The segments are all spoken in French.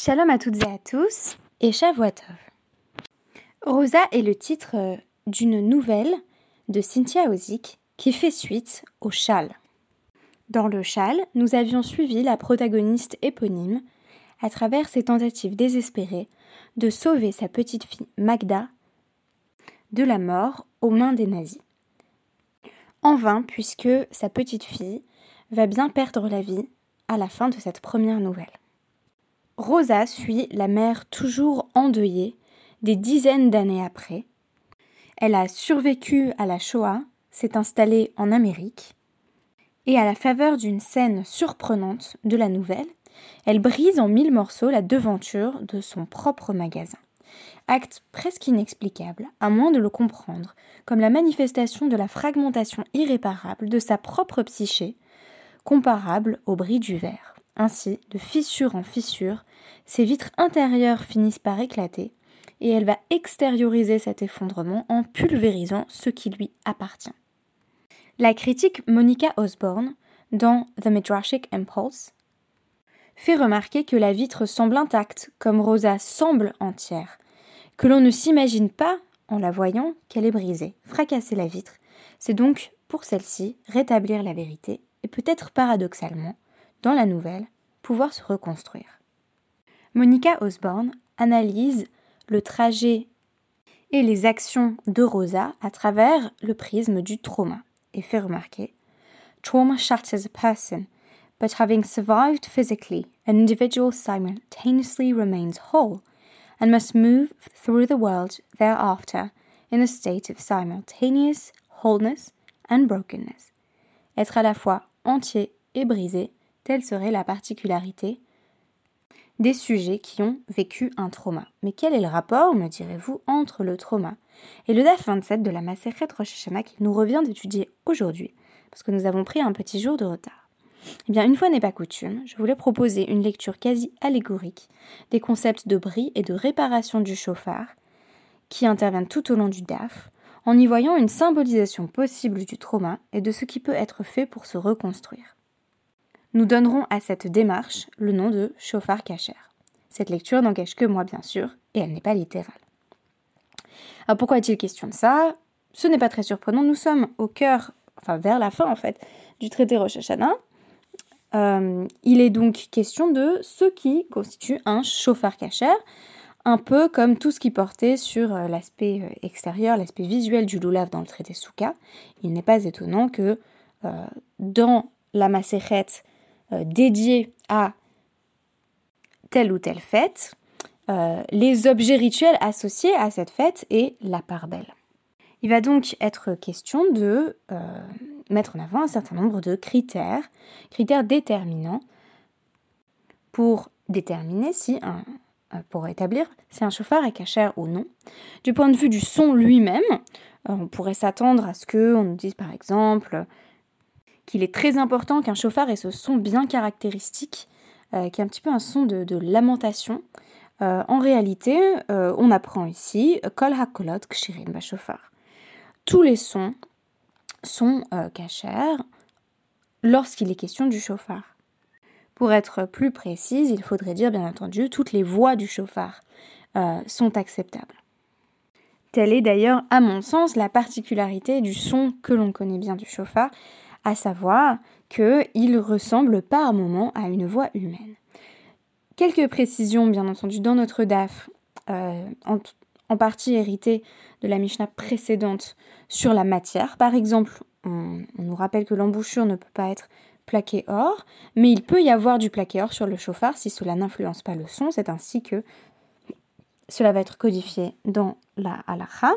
Shalom à toutes et à tous et Shavuotov. Rosa est le titre euh, d'une nouvelle de Cynthia Ozick qui fait suite au châle. Dans le châle, nous avions suivi la protagoniste éponyme à travers ses tentatives désespérées de sauver sa petite fille Magda de la mort aux mains des nazis. En vain, puisque sa petite fille va bien perdre la vie à la fin de cette première nouvelle. Rosa suit la mère toujours endeuillée des dizaines d'années après. Elle a survécu à la Shoah, s'est installée en Amérique, et à la faveur d'une scène surprenante de la nouvelle, elle brise en mille morceaux la devanture de son propre magasin. Acte presque inexplicable, à moins de le comprendre, comme la manifestation de la fragmentation irréparable de sa propre psyché, comparable au bris du verre. Ainsi, de fissure en fissure, ses vitres intérieures finissent par éclater et elle va extérioriser cet effondrement en pulvérisant ce qui lui appartient. La critique Monica Osborne, dans The Midrashic Impulse, fait remarquer que la vitre semble intacte, comme Rosa semble entière, que l'on ne s'imagine pas, en la voyant, qu'elle est brisée. Fracasser la vitre, c'est donc, pour celle-ci, rétablir la vérité, et peut-être paradoxalement, dans la nouvelle, pouvoir se reconstruire. Monica Osborne analyse le trajet et les actions de Rosa à travers le prisme du trauma et fait remarquer Trauma shatters a person, but having survived physically, an individual simultaneously remains whole and must move through the world thereafter in a state of simultaneous wholeness and brokenness. Être à la fois entier et brisé Telle serait la particularité des sujets qui ont vécu un trauma. Mais quel est le rapport, me direz-vous, entre le trauma et le DAF 27 de la Maseret Rosh Hashanah nous revient d'étudier aujourd'hui, parce que nous avons pris un petit jour de retard? Eh bien, une fois n'est pas coutume, je voulais proposer une lecture quasi allégorique des concepts de bris et de réparation du chauffard qui interviennent tout au long du DAF, en y voyant une symbolisation possible du trauma et de ce qui peut être fait pour se reconstruire. Nous donnerons à cette démarche le nom de chauffard cachère. Cette lecture n'engage que moi, bien sûr, et elle n'est pas littérale. Alors pourquoi est-il question de ça? Ce n'est pas très surprenant, nous sommes au cœur, enfin vers la fin en fait, du traité Rosh Hashanah. Euh, il est donc question de ce qui constitue un chauffard cachère, un peu comme tout ce qui portait sur euh, l'aspect euh, extérieur, l'aspect visuel du loulav dans le traité Souka. Il n'est pas étonnant que dans la macérette euh, dédié à telle ou telle fête, euh, les objets rituels associés à cette fête et la part belle. Il va donc être question de euh, mettre en avant un certain nombre de critères, critères déterminants pour déterminer si un, pour établir si un chauffard est cachère ou non. Du point de vue du son lui-même, on pourrait s'attendre à ce qu'on nous dise par exemple qu'il est très important qu'un chauffard ait ce son bien caractéristique, euh, qui est un petit peu un son de, lamentation. Euh, en réalité, euh, on apprend ici Kol hakolot kshirin bashofar. Tous les sons sont cachers lorsqu'il est question du chauffard. Pour être plus précise, il faudrait dire bien entendu toutes les voix du chauffard sont acceptables. Telle est d'ailleurs, à mon sens, la particularité du son que l'on connaît bien du chauffard, à savoir qu'il ressemble par moments à une voix humaine. Quelques précisions, bien entendu, dans notre DAF, euh, en, partie héritées de la Mishnah précédente sur la matière. Par exemple, on, nous rappelle que l'embouchure ne peut pas être plaqué or, mais il peut y avoir du plaqué or sur le chauffard si cela n'influence pas le son. C'est ainsi que cela va être codifié dans la halakha.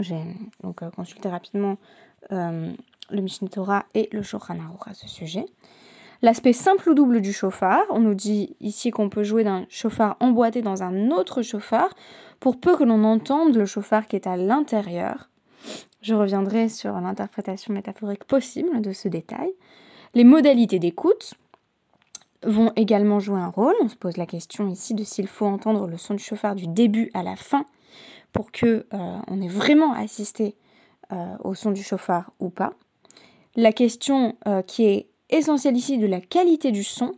J'ai donc euh, consulté rapidement euh, le Mishneh Torah et le Shulchan à ce sujet. L'aspect simple ou double du chauffard, on nous dit ici qu'on peut jouer d'un chauffard emboîté dans un autre chauffard pour peu que l'on entende le chauffard qui est à l'intérieur. Je reviendrai sur l'interprétation métaphorique possible de ce détail. Les modalités d'écoute vont également jouer un rôle. On se pose la question ici de s'il faut entendre le son du chauffard du début à la fin pour que euh, ait vraiment assisté euh, au son du chauffard ou pas la question euh, qui est essentielle ici de la qualité du son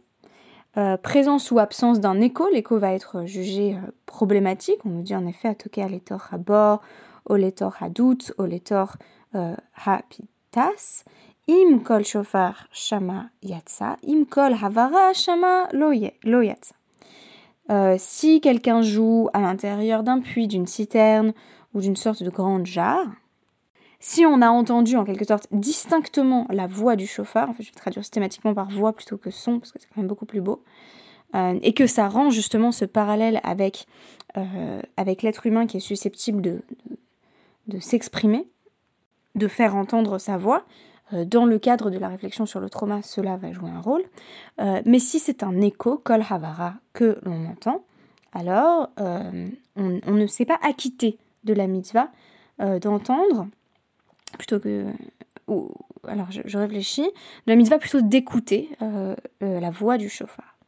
présence ou absence d'un écho, l'écho va être jugé problématique. On nous dit en effet atoke aletor habor, oletor hadout, oletor hapitas. Im kol shofar shama yatsa, im kol havara shama lo yatsa. si quelqu'un joue à l'intérieur d'un puits, d'une citerne ou d'une sorte de grande jarre, si on a entendu en quelque sorte distinctement la voix du chauffeur, en fait je vais traduire systématiquement par voix plutôt que son parce que c'est quand même beaucoup plus beau, euh, et que ça rend justement ce parallèle avec, euh, avec l'être humain qui est susceptible de, de s'exprimer, de faire entendre sa voix, euh, dans le cadre de la réflexion sur le trauma, cela va jouer un rôle. Mais si c'est un écho, kol havara, que l'on entend, alors on, ne s'est pas acquitté de la mitzvah d'entendre, plutôt que... Ou, alors je, réfléchis, de la mitzvah plutôt d'écouter la voix du chauffard.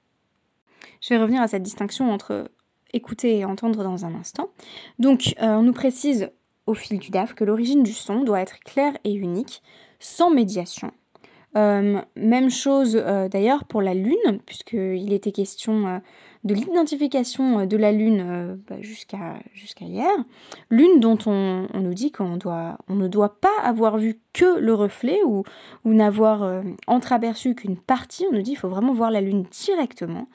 Je vais revenir à cette distinction entre écouter et entendre dans un instant. Donc on nous précise au fil du DAF que l'origine du son doit être claire et unique, sans médiation. Euh, même chose euh, d'ailleurs pour la Lune, puisqu'il était question euh, de l'identification de la Lune bah, jusqu'à hier. Lune dont on, nous dit qu'on on ne doit pas avoir vu que le reflet ou, n'avoir entreaperçu qu'une partie. On nous dit qu'il faut vraiment voir la Lune directement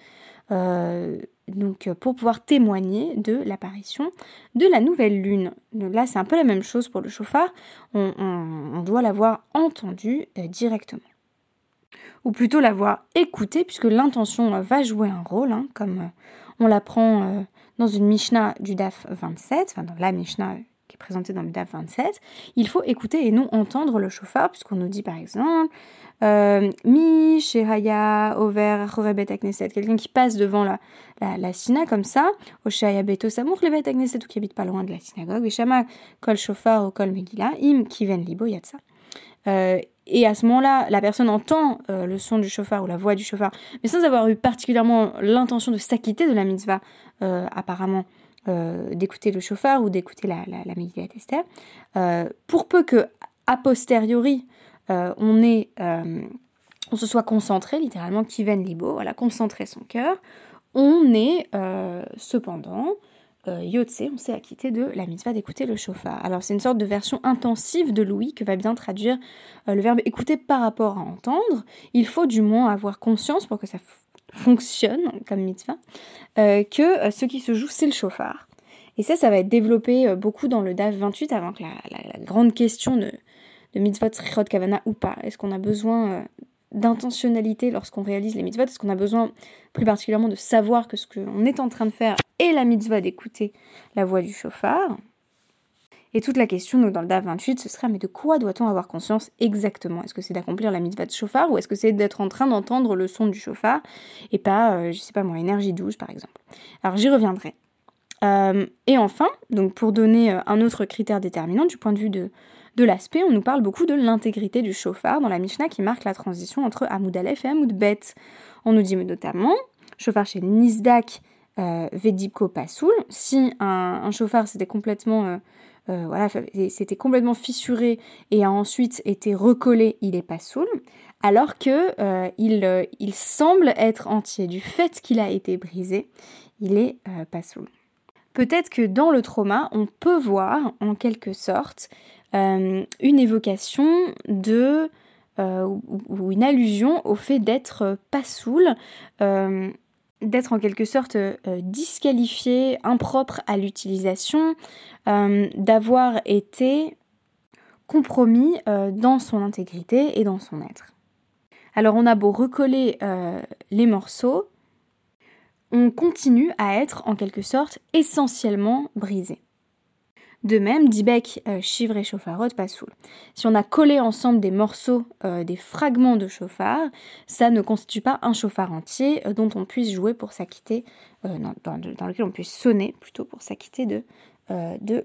donc euh, pour pouvoir témoigner de l'apparition de la nouvelle lune. là, c'est un peu la même chose pour le chauffard, on, doit l'avoir entendu euh, directement. Ou plutôt l'avoir écouté, puisque l'intention euh, va jouer un rôle, hein, comme on l'apprend dans une Mishnah du DAF 27, enfin dans la Mishnah qui est présentée dans le DAF 27. Il faut écouter et non entendre le chauffard, puisqu'on nous dit par exemple euh, Mi, Shehaya, Over, Chorebet Akneset, quelqu'un qui passe devant la, la, sina comme ça, Oshaya Beto Samour, Levet Akneset, ou qui habite pas loin de la synagogue, Vishama, Kol Shofar ou Kol Megillah, Im, Kiven Libo, Yatsa. Euh, et à ce moment-là, la personne entend euh, le son du chauffard ou la voix du chauffard, mais sans avoir eu particulièrement l'intention de s'acquitter de la mitzvah, euh, apparemment, d'écouter le chauffard ou d'écouter la, la, la pour peu que, a posteriori, on euh, on se soit concentré, littéralement, Kiven Libo, voilà, concentrer son cœur, on est euh, Yotse, on s'est acquitté de la mitzvah d'écouter le chauffard. Alors c'est une sorte de version intensive de Louis que va bien traduire le verbe écouter par rapport à entendre. Il faut du moins avoir conscience pour que ça fonctionne comme mitzvah, que ce qui se joue c'est le chauffard. Et ça, ça va être développé beaucoup dans le DAF 28 avant que la grande question de, de mitzvot srichot kavana ou pas Est-ce qu'on a besoin euh, d'intentionnalité lorsqu'on réalise les mitzvot Est-ce qu'on a besoin plus particulièrement de savoir que ce qu'on est en train de faire est la mitzvah d'écouter la voix du chauffard. Et toute la question donc, dans le DAF 28, ce serait mais de quoi doit-on avoir conscience exactement? Est-ce que c'est d'accomplir la mitzvah de chauffard ou est-ce que c'est d'être en train d'entendre le son du chauffard et pas, euh, je sais pas moi, énergie douce par exemple? Alors j'y reviendrai. Euh, et enfin, donc pour donner un autre critère déterminant du point de vue de, de l'aspect, on nous parle beaucoup de l'intégrité du chauffard dans la Mishnah qui marque la transition entre Hamoud Aleph et Hamoud Bet. On nous dit notamment, chauffard chez Nizdak euh, Vedipko Pasoul, si un, chauffard s'était complètement, euh, euh, voilà, c'était complètement fissuré et a ensuite été recollé, il est Pasoul, alors que il, semble être entier. Du fait qu'il a été brisé, il est Pasoul. Peut-être que dans le trauma, on peut voir en quelque sorte euh, une évocation de euh, ou, une allusion au fait d'être pas saoul, euh, d'être en quelque sorte disqualifié, impropre à l'utilisation, d'avoir été compromis dans son intégrité et dans son être. Alors on a beau recoller les morceaux, on continue à être en quelque sorte essentiellement brisé. De même, Dibek, euh, Chivre et Chauffarot, pas saoul. Si on a collé ensemble des morceaux, euh, des fragments de chauffard, ça ne constitue pas un chauffard entier euh, dont on puisse jouer pour s'acquitter, dans, lequel on puisse sonner plutôt pour s'acquitter de,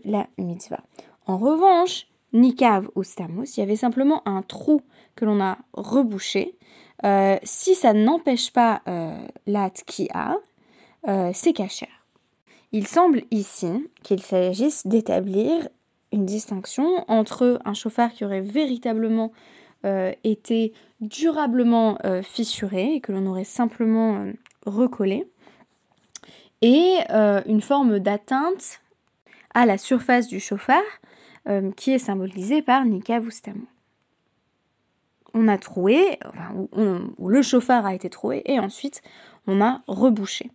la mitzvah. En revanche, Nikav ou Stamos, il y avait simplement un trou que l'on a rebouché. si ça n'empêche pas tkia, c'est cachère. Il semble ici qu'il s'agisse d'établir une distinction entre un chauffard qui aurait véritablement euh, été durablement euh, fissuré et que l'on aurait simplement euh, recoller, et une forme d'atteinte à la surface du chauffard qui est symbolisée par Nika Vustamo. On a troué, ou le chauffard a été troué, et ensuite on a rebouché.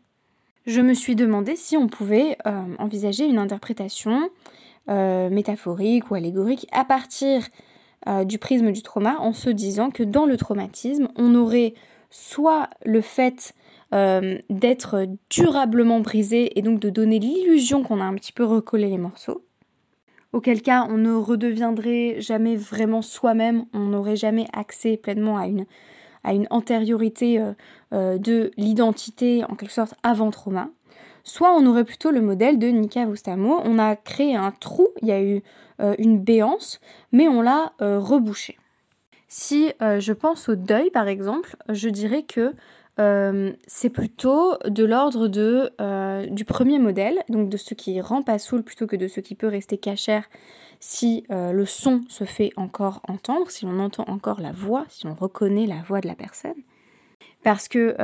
Je me suis demandé si on pouvait envisager une interprétation métaphorique ou allégorique à partir euh, du prisme du trauma en se disant que dans le traumatisme, on aurait soit le fait euh, d'être durablement brisé et donc de donner l'illusion qu'on a un petit peu recollé les morceaux, auquel cas on ne redeviendrait jamais vraiment soi-même, on n'aurait jamais accès pleinement à une, à une antériorité euh, de l'identité en quelque sorte avant trauma. Soit on aurait plutôt le modèle de Nika Vostamo, on a créé un trou, il y a eu euh, une béance, mais on l'a euh, rebouché. Si euh, je pense au deuil, par exemple, je dirais que c'est plutôt de l'ordre de, du premier modèle, donc de ce qui rend pas soul plutôt que de ce qui peut rester cachère si le son se fait encore entendre, si l'on entend encore la voix, si on reconnaît la voix de la personne. Parce que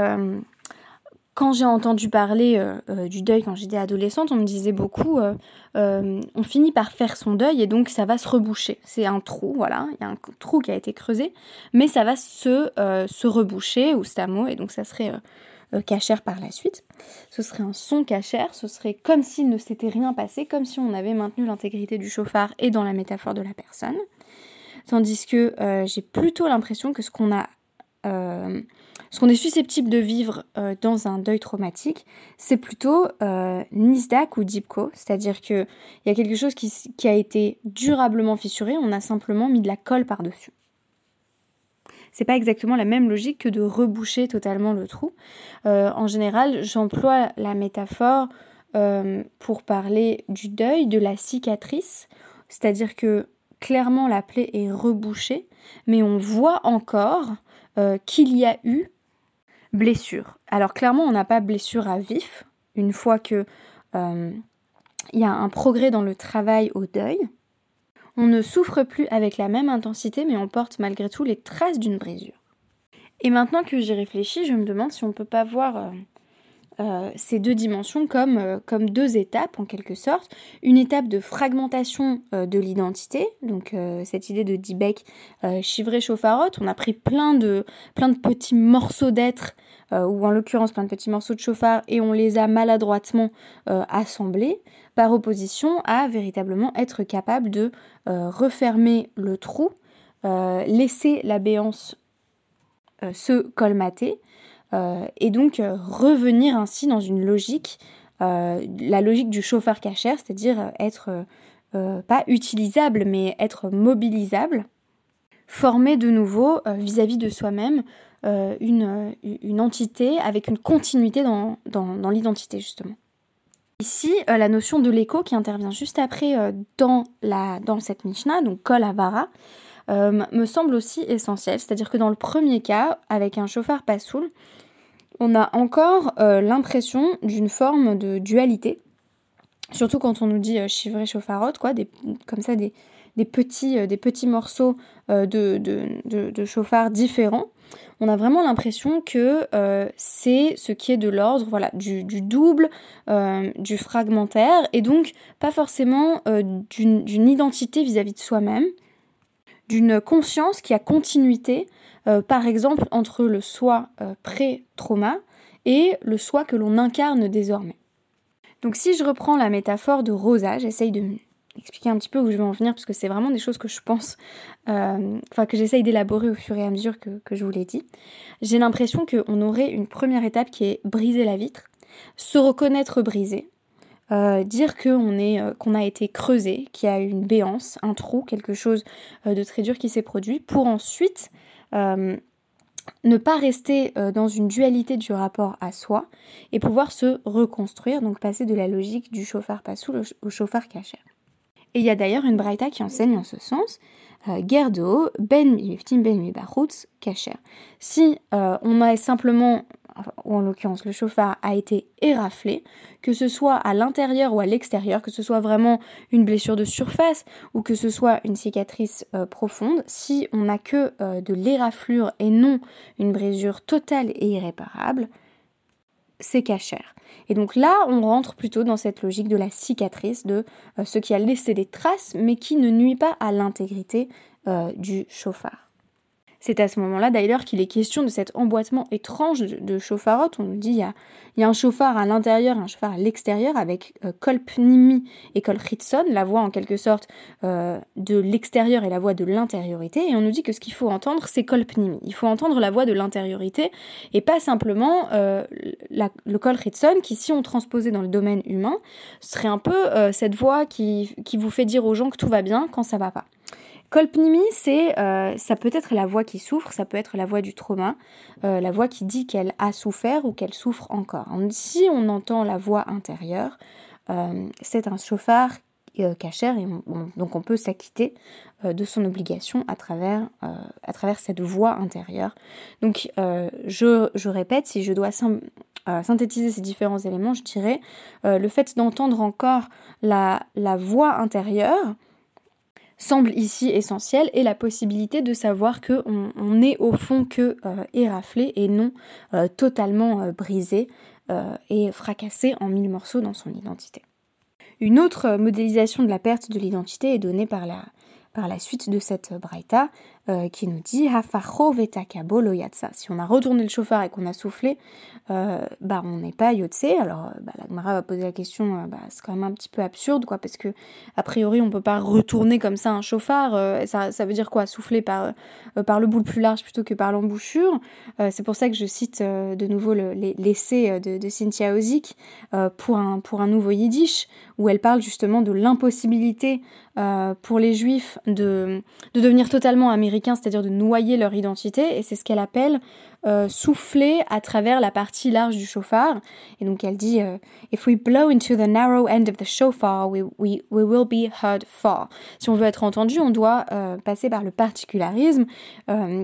quand j'ai entendu parler euh, euh, du deuil quand j'étais adolescente, on me disait beaucoup euh, on finit par faire son deuil et donc ça va se reboucher. C'est un trou, voilà, il y a un trou qui a été creusé, mais ça va se, reboucher ou stamo et donc ça serait cachère par la suite. Ce serait un son cachère, ce serait comme s'il ne s'était rien passé, comme si on avait maintenu l'intégrité du chauffard et dans la métaphore de la personne. Tandis que j'ai plutôt l'impression que ce qu'on a ce qu'on est susceptible de vivre euh, dans un deuil traumatique, c'est plutôt euh, ou Dipko, c'est-à-dire qu'il y a quelque chose qui, a été durablement fissuré, on a simplement mis de la colle par-dessus. C'est pas exactement la même logique que de reboucher totalement le trou. Euh, en général, j'emploie la métaphore pour parler du deuil, de la cicatrice, c'est-à-dire que clairement la plaie est rebouchée, mais on voit encore qu'il y a eu blessure. Alors clairement, on n'a pas blessure à vif, une fois que euh, y a un progrès dans le travail au deuil. On ne souffre plus avec la même intensité, mais on porte malgré tout les traces d'une brisure. Et maintenant que j'y réfléchis, je me demande si on ne peut pas voir euh, ces deux dimensions comme, euh, comme deux étapes en quelque sorte. Une étape de fragmentation euh, de l'identité, donc cette idée de Diebeck chivré chauffarotte, on a pris plein de, plein de petits morceaux d'être, ou en l'occurrence plein de petits morceaux de chauffard, et on les a maladroitement assemblés, par opposition à véritablement être capable de refermer le trou, laisser la béance se colmater, et donc euh, revenir ainsi dans une logique, euh, la logique du chauffeur cachère, c'est-à-dire être pas utilisable mais être mobilisable, former de nouveau vis-à-vis de soi-même une, une, entité avec une continuité dans, dans, l'identité justement. Ici, la notion de l'écho qui intervient juste après dans, la, dans cette Mishnah, donc Kol Avara, me semble aussi essentielle. C'est-à-dire que dans le premier cas, avec un chauffard Passoul, on a encore euh, l'impression d'une forme de dualité. Surtout quand on nous dit euh, chivré chauffarotte, quoi, des, comme ça des, petits, euh, des petits morceaux de, de, chauffard différents. On a vraiment l'impression que c'est ce qui est de l'ordre voilà, du, double, du fragmentaire, et donc pas forcément d'une identité vis-à-vis de soi-même, d'une conscience qui a continuité euh, par exemple entre le soi euh, pré-trauma et le soi que l'on incarne désormais. Donc si je reprends la métaphore de Rosa, j'essaye de expliquer un petit peu où je veux en venir, parce que c'est vraiment des choses que je pense, euh, enfin que j'essaye d'élaborer au fur et à mesure que, je vous l'ai dit. J'ai l'impression qu'on aurait une première étape qui est briser la vitre, se reconnaître brisé, dire qu'on qu'on a été creusé, qu'il y a une béance, un trou, quelque chose de très dur qui s'est produit, pour ensuite euh, ne pas rester euh, dans une dualité du rapport à soi et pouvoir se reconstruire, donc passer de la logique du chauffard passou au chauffard cachère. Et il y a d'ailleurs une braïta qui enseigne en ce sens, euh, Gerdo, Ben Miftim Ben Mibarutz, cachère. Si on a simplement ou en l'occurrence le chauffard, a été éraflé, que ce soit à l'intérieur ou à l'extérieur, que ce soit vraiment une blessure de surface ou que ce soit une cicatrice euh, profonde, si on n'a que euh, de l'éraflure et non une brisure totale et irréparable, c'est cachère. Et donc là, on rentre plutôt dans cette logique de la cicatrice, de ce qui a laissé des traces, mais qui ne nuit pas à l'intégrité du chauffard. C'est à ce moment-là d'ailleurs qu'il est question de cet emboîtement étrange de, de On nous dit il y a, un chauffard à l'intérieur un chauffard à l'extérieur avec euh, kolpnimi et kolchitson, la voix en quelque sorte euh, de l'extérieur et la voix de l'intériorité. Et on nous dit que ce qu'il faut entendre, c'est kolpnimi. Il faut entendre la voix de l'intériorité et pas simplement euh, le kolchitson qui, si on transposait dans le domaine humain, serait un peu cette voix qui, vous fait dire aux gens que tout va bien quand ça va pas. Kolpnimi, c'est, euh, ça peut être la voix qui souffre, ça peut être la voix du trauma, euh, la voix qui dit qu'elle a souffert ou qu'elle souffre encore. Si on entend la voix intérieure, euh, c'est un chauffard cachère et donc on peut s'acquitter de son obligation à travers, cette voix intérieure. Donc je, répète, si je dois synthétiser ces différents éléments, je dirais le fait d'entendre encore la voix intérieure, semble ici essentiel et la possibilité de savoir que on, est au fond que euh, éraflé et non euh, totalement euh, brisé et fracassé en mille morceaux dans son identité. Une autre modélisation de la perte de l'identité est donnée par la, par la suite de cette braïta qui nous dit Si on a retourné le chauffard et qu'on a soufflé, euh, bah on n'est pas Yotse. Alors euh, bah, la Gemara va poser la question, euh, bah, c'est quand même un petit peu absurde quoi, parce que a priori on peut pas retourner comme ça un chauffard. ça, ça veut dire quoi? Souffler par, par le bout le plus large plutôt que par l'embouchure. c'est pour ça que je cite de nouveau l'essai de, de, Cynthia Ozick pour, un, pour un nouveau yiddish, où elle parle justement de l'impossibilité pour les juifs de, de devenir totalement américains, c'est-à-dire de noyer leur identité, et c'est ce qu'elle appelle euh, souffler à travers la partie large du chauffard. Et donc elle dit euh, If we blow into the narrow end of the shofar, we, we, we will be heard far. Si on veut être entendu, on doit euh, passer par le particularisme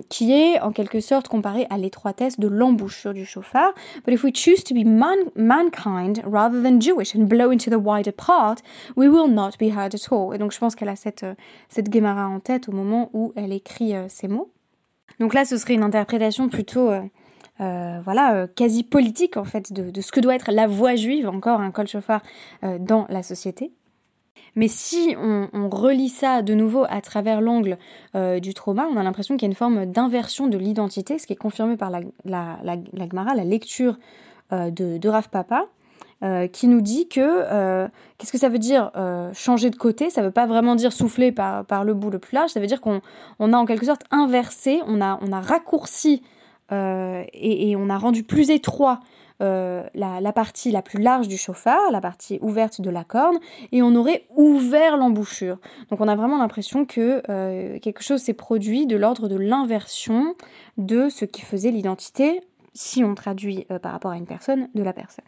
qui est en quelque sorte comparé à l'étroitesse de l'embouchure du chauffard. But if we choose to be mankind rather than Jewish and blow into the wider part, we will not be heard at all. Et donc je pense qu'elle a cette, cette Gemara en tête au moment où elle écrit ces mots. Donc là, ce serait une interprétation plutôt, euh, euh, voilà, euh, quasi politique en fait de, ce que doit être la voix juive, encore un col chauffard, dans la société. Mais si on, relit ça de nouveau à travers l'angle du trauma, on a l'impression qu'il y a une forme d'inversion de l'identité, ce qui est confirmé par la, la, la, Gemara, la lecture de, de Papa, euh, qui nous dit que euh, qu'est-ce que ça veut dire euh, changer de côté? Ça veut pas vraiment dire souffler par, le bout le plus large. Ça veut dire qu'on on a en quelque sorte inversé, on a, raccourci et, on a rendu plus étroit la, partie la plus large du chauffard, la partie ouverte de la corne, et on aurait ouvert l'embouchure. Donc on a vraiment l'impression que quelque chose s'est produit de l'ordre de l'inversion de ce qui faisait l'identité, si on traduit par rapport à une personne, de la personne.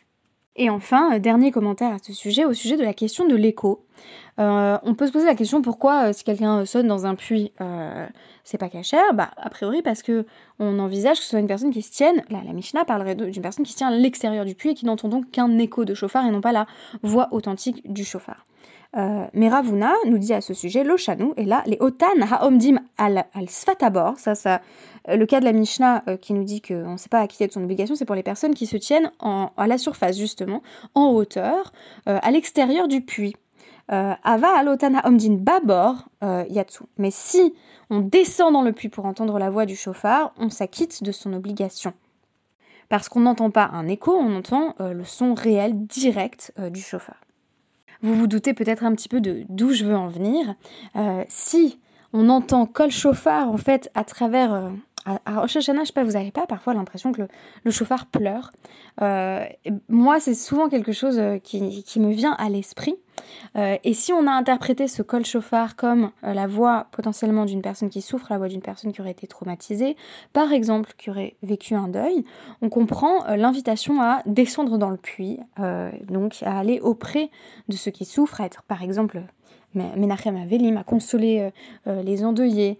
Et enfin, euh, dernier commentaire à ce sujet, au sujet de la question de l'écho. Euh, on peut se poser la question pourquoi euh, si quelqu'un sonne dans un puits, c'est pas cachère? Bah a priori parce que on envisage que ce soit une personne qui se tienne. Là, la Mishnah parlerait d'une personne qui se tient à l'extérieur du puits et qui n'entend donc qu'un écho de chauffard et non pas la voix authentique du chauffard. Euh, mais Ravuna nous dit à ce sujet, l'Oshanu, et là, les Otan haomdim al, al sfatabor, ça, ça, euh, le cas de la Mishnah euh, qui nous dit qu'on ne sait pas acquitter de son obligation, c'est pour les personnes qui se tiennent en, à la surface, justement, en hauteur, à l'extérieur du puits. Ava al otan haomdin babor yatsu. Mais si on descend dans le puits pour entendre la voix du chauffard, on s'acquitte de son obligation. Parce qu'on n'entend pas un écho, on entend le son réel direct du chauffard. Vous vous doutez peut-être un petit peu de d'où je veux en venir. Euh, si on entend col chauffard en fait à travers euh, à Rosh Hashanah, sais pas, vous n'avez pas parfois l'impression que le, chauffard pleure euh, Moi, c'est souvent quelque chose qui me vient à l'esprit. Euh, et si on a interprété ce col chauffard comme euh, la voix potentiellement d'une personne qui souffre, la voix d'une personne qui aurait été traumatisée, par exemple qui aurait vécu un deuil, on comprend euh, l'invitation à descendre dans le puits, donc à aller auprès de ceux qui souffrent, à être par exemple Menachem Avelim, à consoler les endeuillés,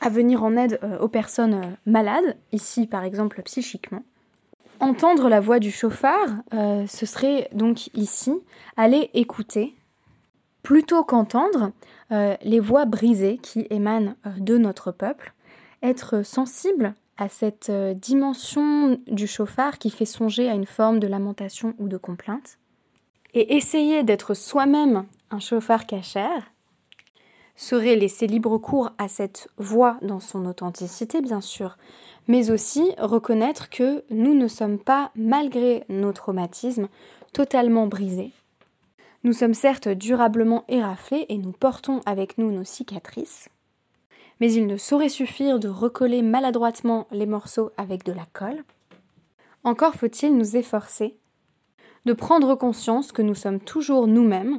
à venir en aide aux personnes malades, ici par exemple psychiquement. Entendre la voix du chauffard, euh, ce serait donc ici aller écouter plutôt qu'entendre euh, les voix brisées qui émanent euh, de notre peuple, être sensible à cette dimension du chauffard qui fait songer à une forme de lamentation ou de complainte. Et essayer d'être soi-même un chauffard cachère serait laisser libre cours à cette voix dans son authenticité, bien sûr, mais aussi reconnaître que nous ne sommes pas, malgré nos traumatismes, totalement brisés. Nous sommes certes durablement éraflés et nous portons avec nous nos cicatrices, mais il ne saurait suffire de recoller maladroitement les morceaux avec de la colle. Encore faut-il nous efforcer de prendre conscience que nous sommes toujours nous-mêmes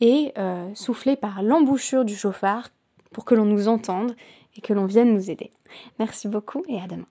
et euh, souffler par l'embouchure du chauffard pour que l'on nous entende et que l'on vienne nous aider. Merci beaucoup et à demain.